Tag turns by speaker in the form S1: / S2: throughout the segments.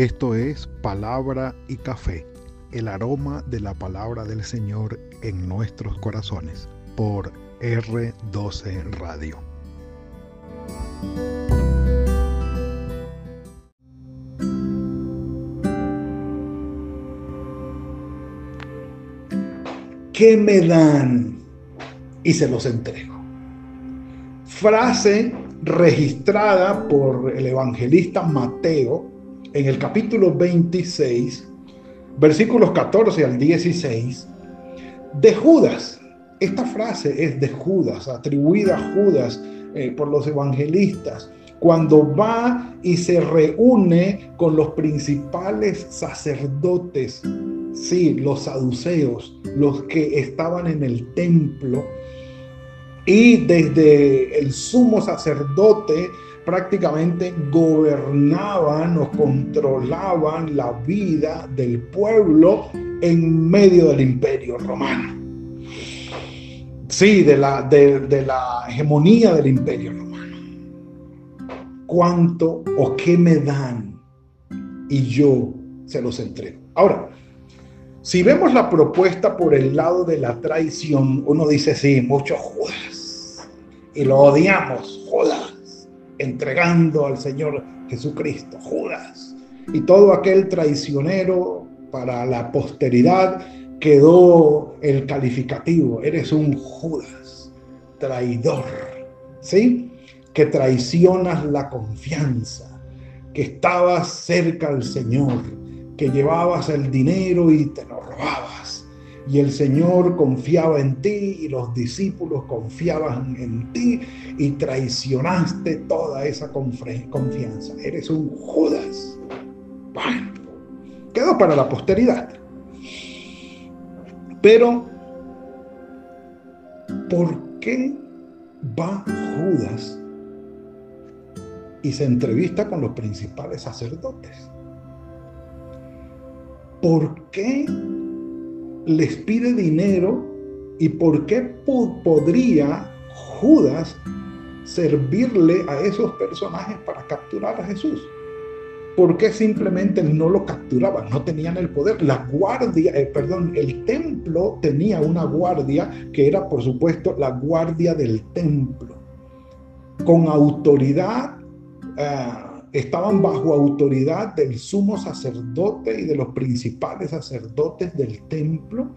S1: Esto es Palabra y Café, el aroma de la palabra del Señor en nuestros corazones, por R12 Radio. ¿Qué me dan? Y se los entrego. Frase registrada por el evangelista Mateo en el capítulo 26, versículos 14 al 16, de Judas. Esta frase es de Judas, atribuida a Judas eh, por los evangelistas, cuando va y se reúne con los principales sacerdotes, sí, los saduceos, los que estaban en el templo, y desde el sumo sacerdote prácticamente gobernaban o controlaban la vida del pueblo en medio del imperio romano. Sí, de la, de, la hegemonía del imperio romano. ¿Cuánto o qué me dan? Y yo se los entrego. Ahora, si vemos la propuesta por el lado de la traición, uno dice, sí, mucho Judas. Y lo odiamos, Judas, entregando al Señor Jesucristo, Judas. Y todo aquel traicionero para la posteridad quedó el calificativo, eres un Judas, traidor, ¿sí? Que traicionas la confianza, que estabas cerca al Señor, que llevabas el dinero y te lo robabas. Y el Señor confiaba en ti y los discípulos confiaban en ti y traicionaste toda esa confianza. Eres un Judas. Quedó para la posteridad. Pero, ¿por qué va Judas y se entrevista con los principales sacerdotes? ¿por qué les pide dinero y por qué podría Judas servirle a esos personajes para capturar a Jesús? ¿Por qué simplemente no lo capturaban? No tenían el poder. La guardia, eh, perdón, el templo tenía una guardia que era, por supuesto, la guardia del templo, con autoridad. Ah, estaban bajo autoridad del sumo sacerdote y de los principales sacerdotes del templo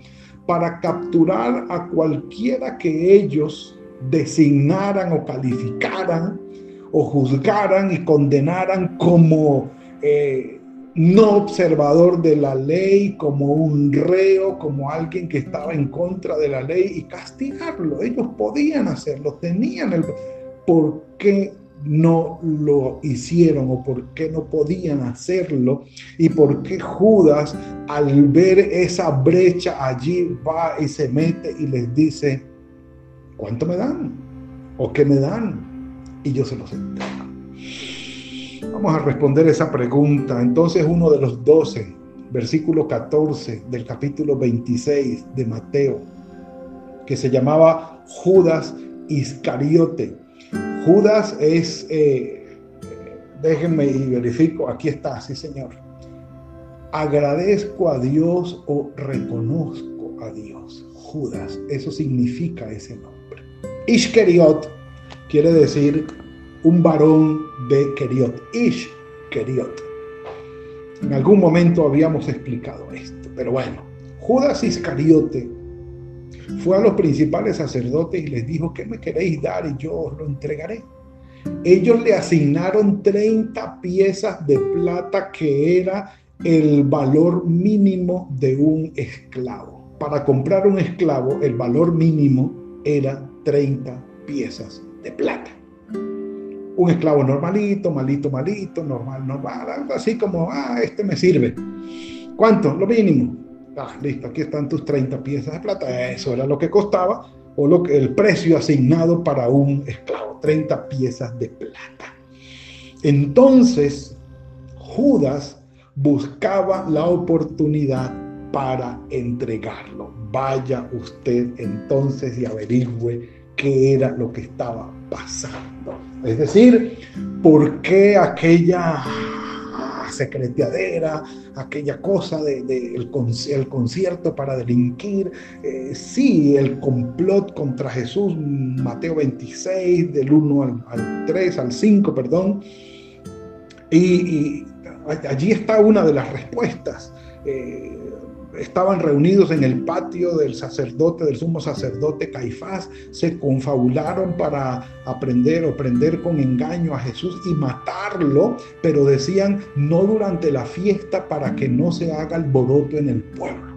S1: para capturar a cualquiera que ellos designaran o calificaran o juzgaran y condenaran como eh, no observador de la ley, como un reo, como alguien que estaba en contra de la ley y castigarlo. Ellos podían hacerlo, tenían el... ¿Por qué no lo hicieron o por qué no podían hacerlo y por qué Judas al ver esa brecha allí va y se mete y les dice, ¿cuánto me dan? ¿O qué me dan? Y yo se los entrego. Vamos a responder esa pregunta. Entonces uno de los doce, versículo 14 del capítulo 26 de Mateo, que se llamaba Judas Iscariote, Judas es, eh, déjenme y verifico, aquí está, sí señor. Agradezco a Dios o reconozco a Dios. Judas, eso significa ese nombre. Ishkeriot quiere decir un varón de Keriot. Ishkeriot. En algún momento habíamos explicado esto, pero bueno, Judas Iscariote fue a los principales sacerdotes y les dijo, ¿qué me queréis dar? Y yo os lo entregaré. Ellos le asignaron 30 piezas de plata que era el valor mínimo de un esclavo. Para comprar un esclavo, el valor mínimo era 30 piezas de plata. Un esclavo normalito, malito, malito, normal, normal, así como, ah, este me sirve. ¿Cuánto? Lo mínimo. Ah, listo, aquí están tus 30 piezas de plata. Eso era lo que costaba o lo que, el precio asignado para un esclavo, 30 piezas de plata. Entonces, Judas buscaba la oportunidad para entregarlo. Vaya usted entonces y averigüe qué era lo que estaba pasando. Es decir, por qué aquella secreteadera, aquella cosa del de, concierto para delinquir, eh, sí, el complot contra Jesús, Mateo 26, del 1 al, 3, al 5, perdón. Y, allí está una de las respuestas. Eh, estaban reunidos en el patio del sacerdote, del sumo sacerdote Caifás, se confabularon para aprender o prender con engaño a Jesús y matarlo, pero decían no durante la fiesta para que no se haga alboroto en el pueblo.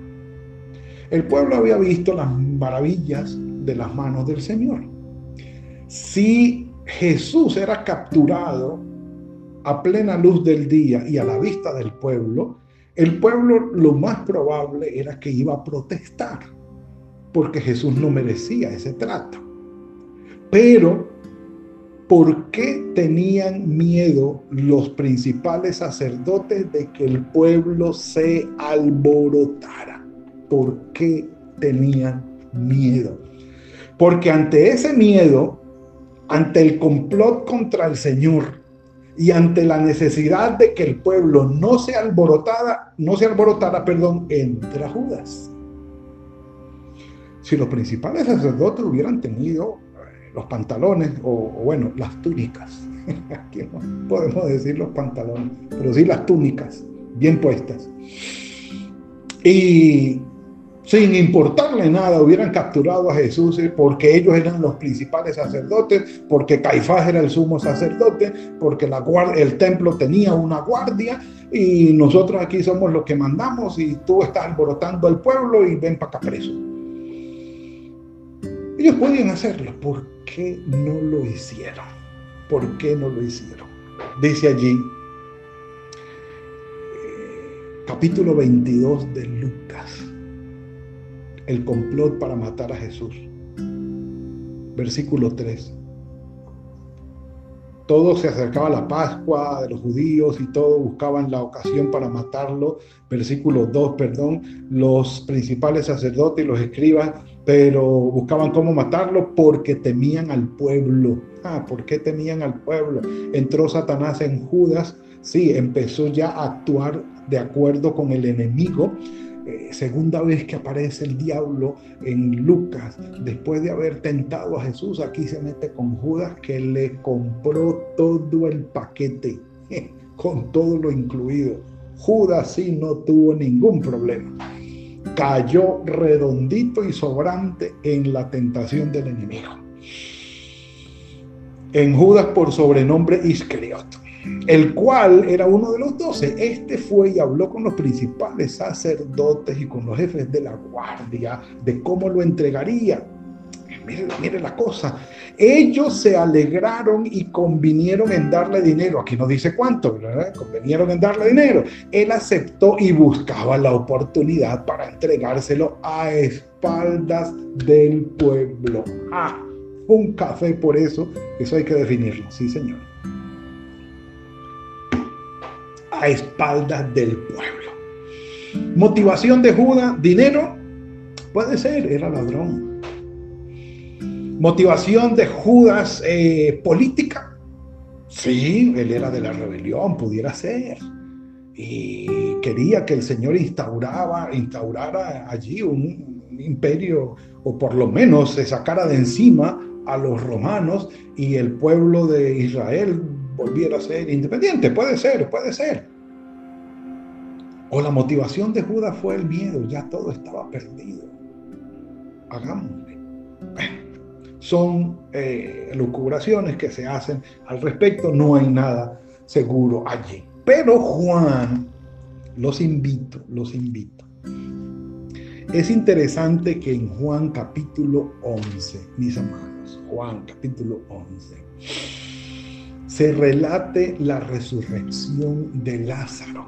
S1: El pueblo había visto las maravillas de las manos del Señor. Si Jesús era capturado a plena luz del día y a la vista del pueblo, el pueblo lo más probable era que iba a protestar, porque Jesús no merecía ese trato. Pero, ¿por qué tenían miedo los principales sacerdotes de que el pueblo se alborotara? ¿Por qué tenían miedo? Porque ante ese miedo, ante el complot contra el Señor, y ante la necesidad de que el pueblo no se alborotara, no se alborotara, perdón, entra Judas. Si los principales sacerdotes hubieran tenido eh, los pantalones o, o bueno, las túnicas, aquí no podemos decir los pantalones, pero sí las túnicas bien puestas. Y sin importarle nada, hubieran capturado a Jesús eh, porque ellos eran los principales sacerdotes, porque Caifás era el sumo sacerdote, porque el templo tenía una guardia y nosotros aquí somos los que mandamos y tú estás alborotando al pueblo y ven para acá preso. Ellos podían hacerlo, ¿por qué no lo hicieron? ¿Por qué no lo hicieron? Dice allí, eh, capítulo 22 de Lucas el complot para matar a Jesús. Versículo 3. Todo se acercaba a la Pascua de los judíos y todos buscaban la ocasión para matarlo. Versículo 2, perdón. Los principales sacerdotes y los escribas, pero buscaban cómo matarlo porque temían al pueblo. Ah, ¿por qué temían al pueblo? Entró Satanás en Judas. Sí, empezó ya a actuar de acuerdo con el enemigo eh, segunda vez que aparece el diablo en Lucas, después de haber tentado a Jesús, aquí se mete con Judas que le compró todo el paquete, con todo lo incluido. Judas sí no tuvo ningún problema. Cayó redondito y sobrante en la tentación del enemigo. En Judas por sobrenombre Iscariote el cual era uno de los doce. Este fue y habló con los principales sacerdotes y con los jefes de la guardia de cómo lo entregaría. Mire, la cosa. Ellos se alegraron y convinieron en darle dinero. Aquí no dice cuánto, ¿verdad? Convinieron en darle dinero. Él aceptó y buscaba la oportunidad para entregárselo a espaldas del pueblo. Ah, un café por eso. Eso hay que definirlo. Sí, señor. A espaldas del pueblo. Motivación de Judas, dinero, puede ser, era ladrón. Motivación de Judas, eh, política, sí, él era de la rebelión, pudiera ser. Y quería que el Señor instauraba, instaurara allí un, un imperio, o por lo menos se sacara de encima a los romanos y el pueblo de Israel volviera a ser independiente. Puede ser, puede ser. O la motivación de Judas fue el miedo, ya todo estaba perdido. Hagámosle. son eh, lucubraciones que se hacen al respecto, no hay nada seguro allí. Pero Juan, los invito, los invito. Es interesante que en Juan capítulo 11, mis amados, Juan capítulo 11, se relate la resurrección de Lázaro.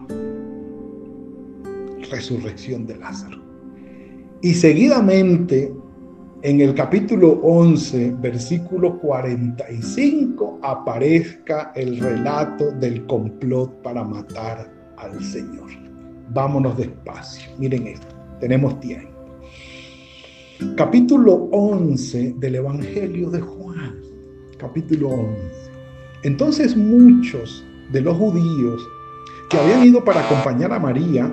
S1: Resurrección de Lázaro. Y seguidamente, en el capítulo 11, versículo 45, aparezca el relato del complot para matar al Señor. Vámonos despacio. Miren esto, tenemos tiempo. Capítulo 11 del Evangelio de Juan. Capítulo 11. Entonces muchos de los judíos que habían ido para acompañar a María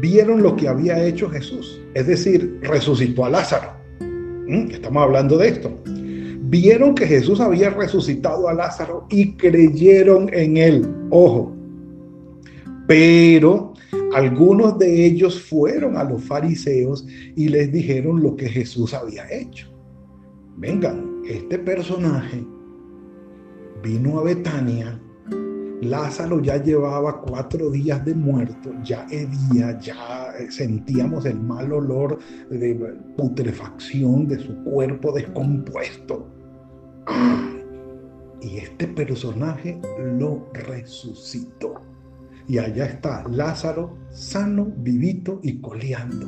S1: vieron lo que había hecho Jesús, es decir, resucitó a Lázaro. ¿Mm? Estamos hablando de esto. Vieron que Jesús había resucitado a Lázaro y creyeron en él. Ojo. Pero algunos de ellos fueron a los fariseos y les dijeron lo que Jesús había hecho. Vengan, este personaje vino a Betania Lázaro ya llevaba cuatro días de muerto, ya hedía, ya sentíamos el mal olor de putrefacción de su cuerpo descompuesto. Y este personaje lo resucitó. Y allá está Lázaro sano, vivito y coleando.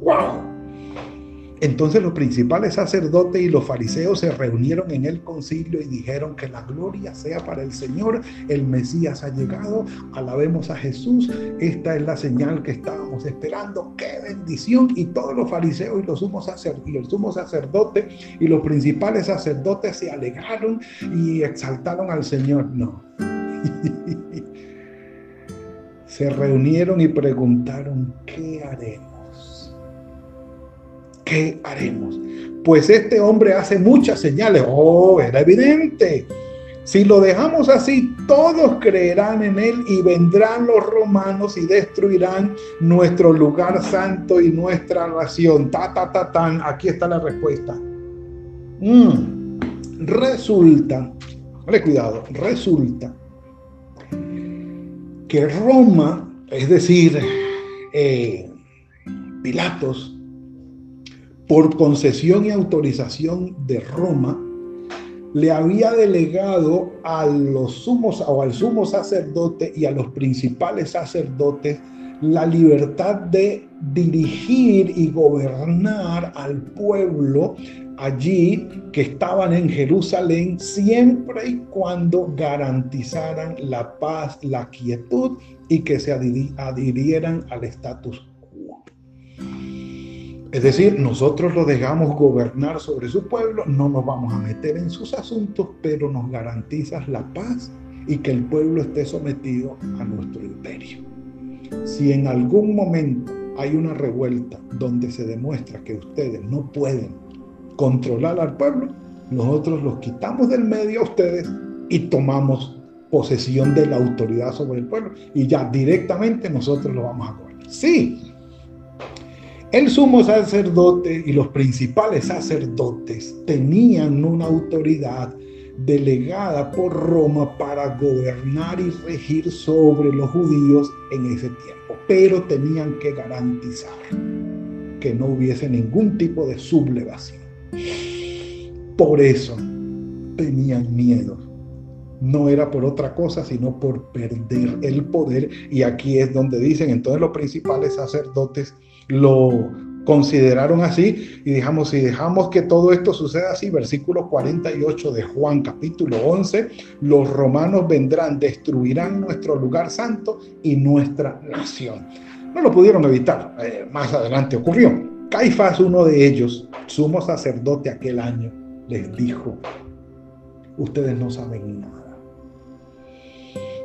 S1: ¡Wow! Entonces los principales sacerdotes y los fariseos se reunieron en el concilio y dijeron que la gloria sea para el Señor, el Mesías ha llegado, alabemos a Jesús, esta es la señal que estábamos esperando, qué bendición. Y todos los fariseos y los sumos, sacerdotes y los principales sacerdotes se alegaron y exaltaron al Señor. No. se reunieron y preguntaron, ¿qué haremos? ¿Qué haremos? Pues este hombre hace muchas señales. Oh, era evidente. Si lo dejamos así, todos creerán en él y vendrán los romanos y destruirán nuestro lugar santo y nuestra nación. Ta, ta, ta, tan. Aquí está la respuesta. Mm. Resulta, vale cuidado, resulta que Roma, es decir, eh, Pilatos, por concesión y autorización de Roma, le había delegado a los sumos o al sumo sacerdote y a los principales sacerdotes la libertad de dirigir y gobernar al pueblo allí que estaban en Jerusalén siempre y cuando garantizaran la paz, la quietud y que se adhirieran al estatus es decir, nosotros lo dejamos gobernar sobre su pueblo, no nos vamos a meter en sus asuntos, pero nos garantizas la paz y que el pueblo esté sometido a nuestro imperio. Si en algún momento hay una revuelta donde se demuestra que ustedes no pueden controlar al pueblo, nosotros los quitamos del medio a ustedes y tomamos posesión de la autoridad sobre el pueblo y ya directamente nosotros lo vamos a gobernar. Sí, el sumo sacerdote y los principales sacerdotes tenían una autoridad delegada por Roma para gobernar y regir sobre los judíos en ese tiempo, pero tenían que garantizar que no hubiese ningún tipo de sublevación. Por eso tenían miedo. No era por otra cosa, sino por perder el poder. Y aquí es donde dicen entonces los principales sacerdotes lo consideraron así y dijamos, si dejamos que todo esto suceda así, versículo 48 de Juan capítulo 11, los romanos vendrán, destruirán nuestro lugar santo y nuestra nación. No lo pudieron evitar, eh, más adelante ocurrió. Caifás, uno de ellos, sumo sacerdote aquel año, les dijo, ustedes no saben nada.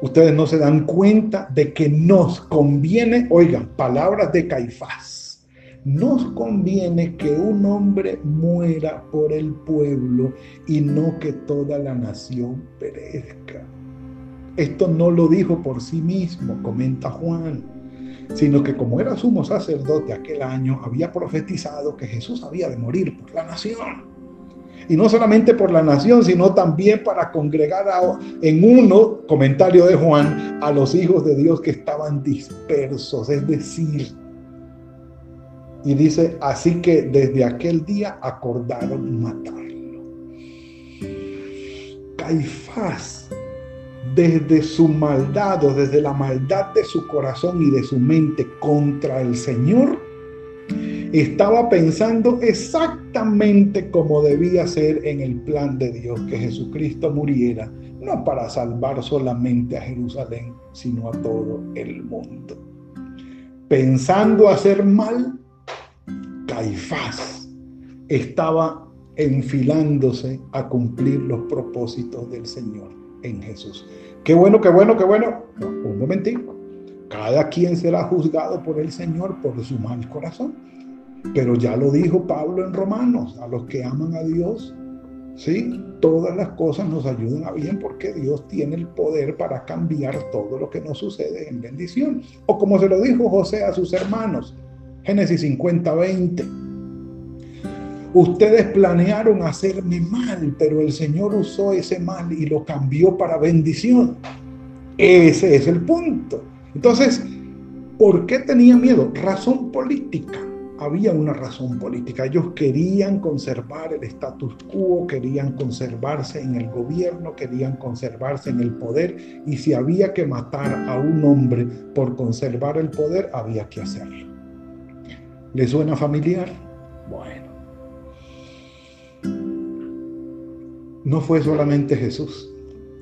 S1: Ustedes no se dan cuenta de que nos conviene, oigan, palabras de Caifás, nos conviene que un hombre muera por el pueblo y no que toda la nación perezca. Esto no lo dijo por sí mismo, comenta Juan, sino que como era sumo sacerdote aquel año, había profetizado que Jesús había de morir por la nación y no solamente por la nación, sino también para congregar en uno, comentario de Juan, a los hijos de Dios que estaban dispersos, es decir, y dice, así que desde aquel día acordaron matarlo. Caifás, desde su maldad o desde la maldad de su corazón y de su mente contra el Señor, estaba pensando exactamente como debía ser en el plan de Dios, que Jesucristo muriera, no para salvar solamente a Jerusalén, sino a todo el mundo. Pensando hacer mal, Caifás estaba enfilándose a cumplir los propósitos del Señor. en Jesús. Qué bueno, qué bueno, qué bueno. un momentito. Cada quien será juzgado por el Señor por su mal corazón. Pero ya lo dijo Pablo en Romanos, a los que aman a Dios, ¿sí? Todas las cosas nos ayudan a bien porque Dios tiene el poder para cambiar todo lo que nos sucede en bendición. O como se lo dijo José a sus hermanos, Génesis 50, 20. Ustedes planearon hacerme mal, pero el Señor usó ese mal y lo cambió para bendición. Ese es el punto. Entonces, ¿por qué tenía miedo? Razón política. Había una razón política. Ellos querían conservar el status quo, querían conservarse en el gobierno, querían conservarse en el poder. Y si había que matar a un hombre por conservar el poder, había que hacerlo. ¿Le suena familiar? Bueno. No fue solamente Jesús.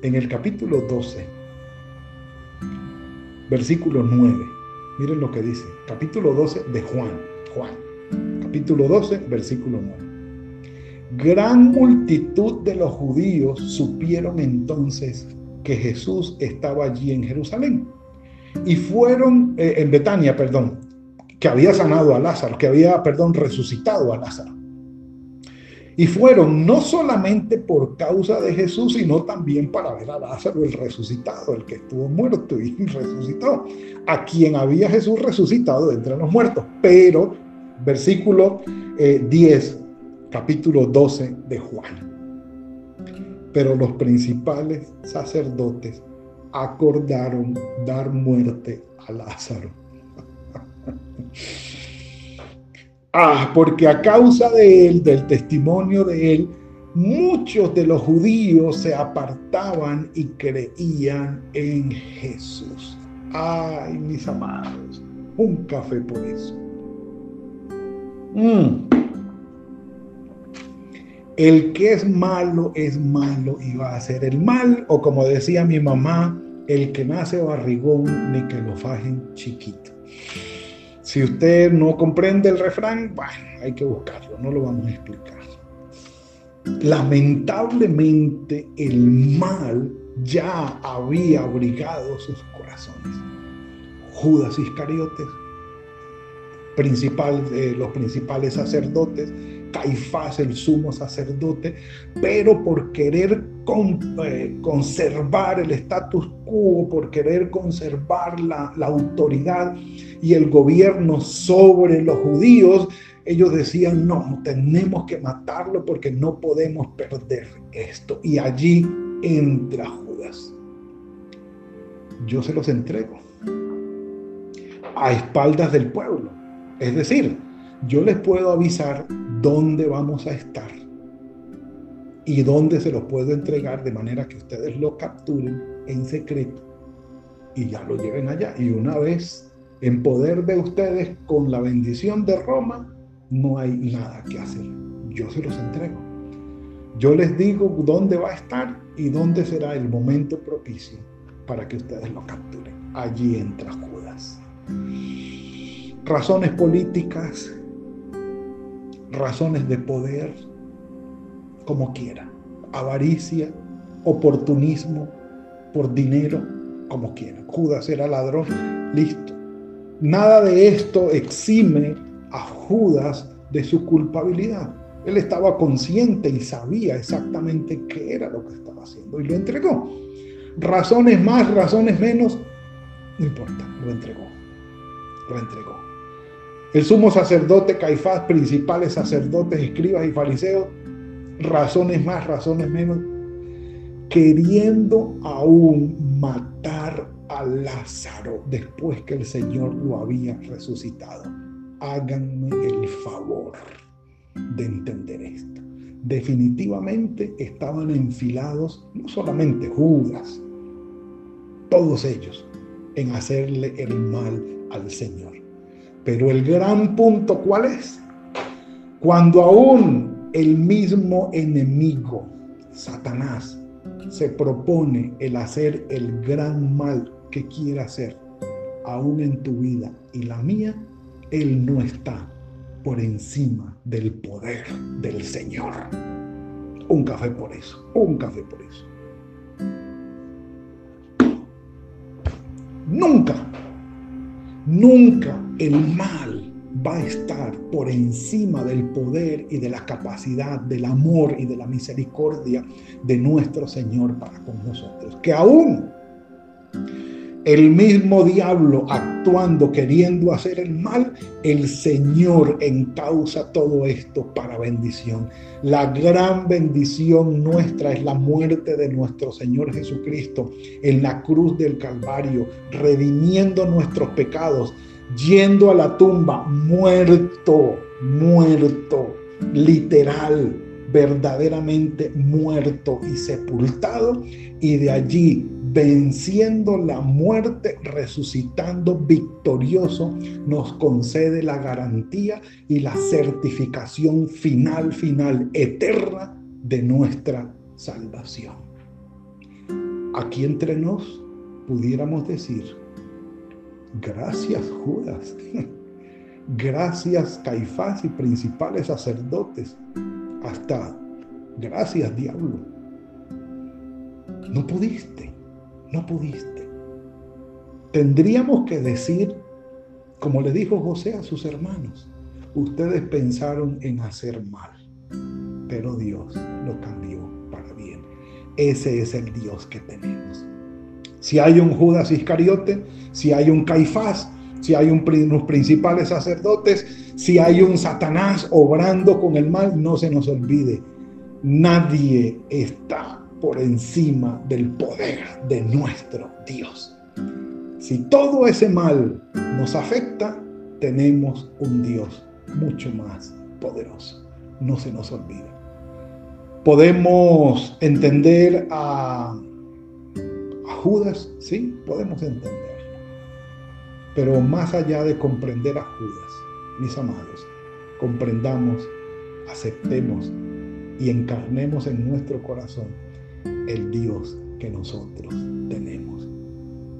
S1: En el capítulo 12 versículo 9. Miren lo que dice, capítulo 12 de Juan, Juan, capítulo 12, versículo 9. Gran multitud de los judíos supieron entonces que Jesús estaba allí en Jerusalén y fueron eh, en Betania, perdón, que había sanado a Lázaro, que había, perdón, resucitado a Lázaro. Y fueron no solamente por causa de Jesús, sino también para ver a Lázaro el resucitado, el que estuvo muerto y resucitó, a quien había Jesús resucitado entre los muertos. Pero, versículo 10, eh, capítulo 12 de Juan. Pero los principales sacerdotes acordaron dar muerte a Lázaro. Ah, porque a causa de él, del testimonio de él, muchos de los judíos se apartaban y creían en Jesús. Ay, mis amados, un café por eso. Mm. El que es malo es malo y va a hacer el mal, o como decía mi mamá, el que nace barrigón ni que lo fajen chiquito. Si usted no comprende el refrán, bueno, hay que buscarlo, no lo vamos a explicar. Lamentablemente el mal ya había abrigado sus corazones. Judas Iscariotes, eh, los principales sacerdotes, Caifás, el sumo sacerdote, pero por querer eh, conservar el status quo, por querer conservar la, la autoridad y el gobierno sobre los judíos, ellos decían, no, tenemos que matarlo porque no podemos perder esto. Y allí entra Judas. Yo se los entrego a espaldas del pueblo. Es decir, yo les puedo avisar dónde vamos a estar y dónde se los puedo entregar de manera que ustedes lo capturen en secreto y ya lo lleven allá. Y una vez en poder de ustedes, con la bendición de Roma, no hay nada que hacer. Yo se los entrego. Yo les digo dónde va a estar y dónde será el momento propicio para que ustedes lo capturen. Allí entra Judas. Razones políticas, razones de poder, como quiera. Avaricia, oportunismo, por dinero, como quiera. Judas era ladrón, listo. Nada de esto exime a Judas de su culpabilidad. Él estaba consciente y sabía exactamente qué era lo que estaba haciendo y lo entregó. Razones más, razones menos, no importa, lo entregó. Lo entregó. El sumo sacerdote Caifás, principales sacerdotes, escribas y fariseos, razones más, razones menos, queriendo aún matar a Lázaro después que el Señor lo había resucitado. Háganme el favor de entender esto. Definitivamente estaban enfilados no solamente Judas, todos ellos, en hacerle el mal al Señor. Pero el gran punto, ¿cuál es? Cuando aún el mismo enemigo, Satanás, se propone el hacer el gran mal que quiera hacer, aún en tu vida y la mía, Él no está por encima del poder del Señor. Un café por eso, un café por eso. Nunca, nunca el mal va a estar por encima del poder y de la capacidad, del amor y de la misericordia de nuestro Señor para con nosotros. Que aún el mismo diablo actuando, queriendo hacer el mal, el Señor encausa todo esto para bendición. La gran bendición nuestra es la muerte de nuestro Señor Jesucristo en la cruz del Calvario, redimiendo nuestros pecados, yendo a la tumba, muerto, muerto, literal, verdaderamente muerto y sepultado, y de allí venciendo la muerte, resucitando victorioso, nos concede la garantía y la certificación final, final, eterna de nuestra salvación. Aquí entre nos pudiéramos decir, gracias Judas, gracias Caifás y principales sacerdotes, hasta gracias diablo. No pudiste no pudiste. Tendríamos que decir, como le dijo José a sus hermanos, ustedes pensaron en hacer mal, pero Dios lo cambió para bien. Ese es el Dios que tenemos. Si hay un Judas Iscariote, si hay un Caifás, si hay un, unos principales sacerdotes, si hay un Satanás obrando con el mal, no se nos olvide, nadie está por encima del poder de nuestro Dios. Si todo ese mal nos afecta, tenemos un Dios mucho más poderoso. No se nos olvide. Podemos entender a, Judas, sí, podemos entenderlo. Pero más allá de comprender a Judas, mis amados, comprendamos, aceptemos y encarnemos en nuestro corazón el Dios que nosotros tenemos.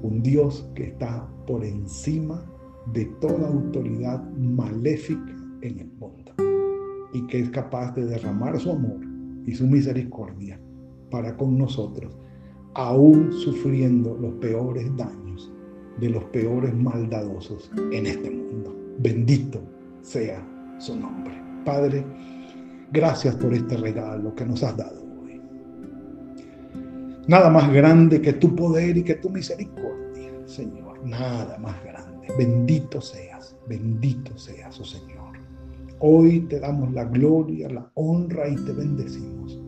S1: Un Dios que está por encima de toda autoridad maléfica en el mundo y que es capaz de derramar su amor y su misericordia para con nosotros, aún sufriendo los peores daños de los peores maldadosos en este mundo. Bendito sea su nombre. Padre, gracias por este regalo que nos has dado Nada más grande que tu poder y que tu misericordia, Señor. Nada más grande. Bendito seas, bendito seas, oh Señor. Hoy te damos la gloria, la honra y te bendecimos.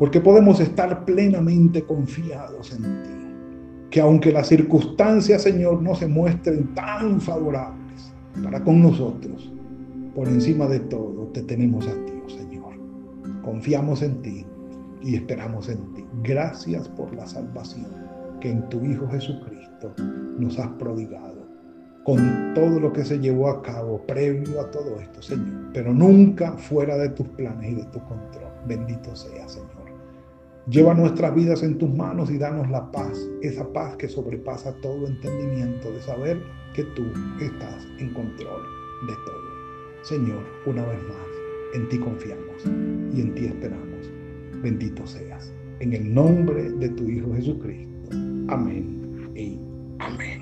S1: Porque podemos estar plenamente confiados en ti. Que aunque las circunstancias, Señor, no se muestren tan favorables para con nosotros, por encima de todo te tenemos a ti, oh Señor. Confiamos en ti y esperamos en ti. Gracias por la salvación que en tu Hijo Jesucristo nos has prodigado, con todo lo que se llevó a cabo previo a todo esto, Señor, pero nunca fuera de tus planes y de tu control. Bendito sea, Señor. Lleva nuestras vidas en tus manos y danos la paz, esa paz que sobrepasa todo entendimiento de saber que tú estás en control de todo. Señor, una vez más, en ti confiamos y en ti esperamos bendito seas. En el nombre de tu Hijo Jesucristo. Amén y amén.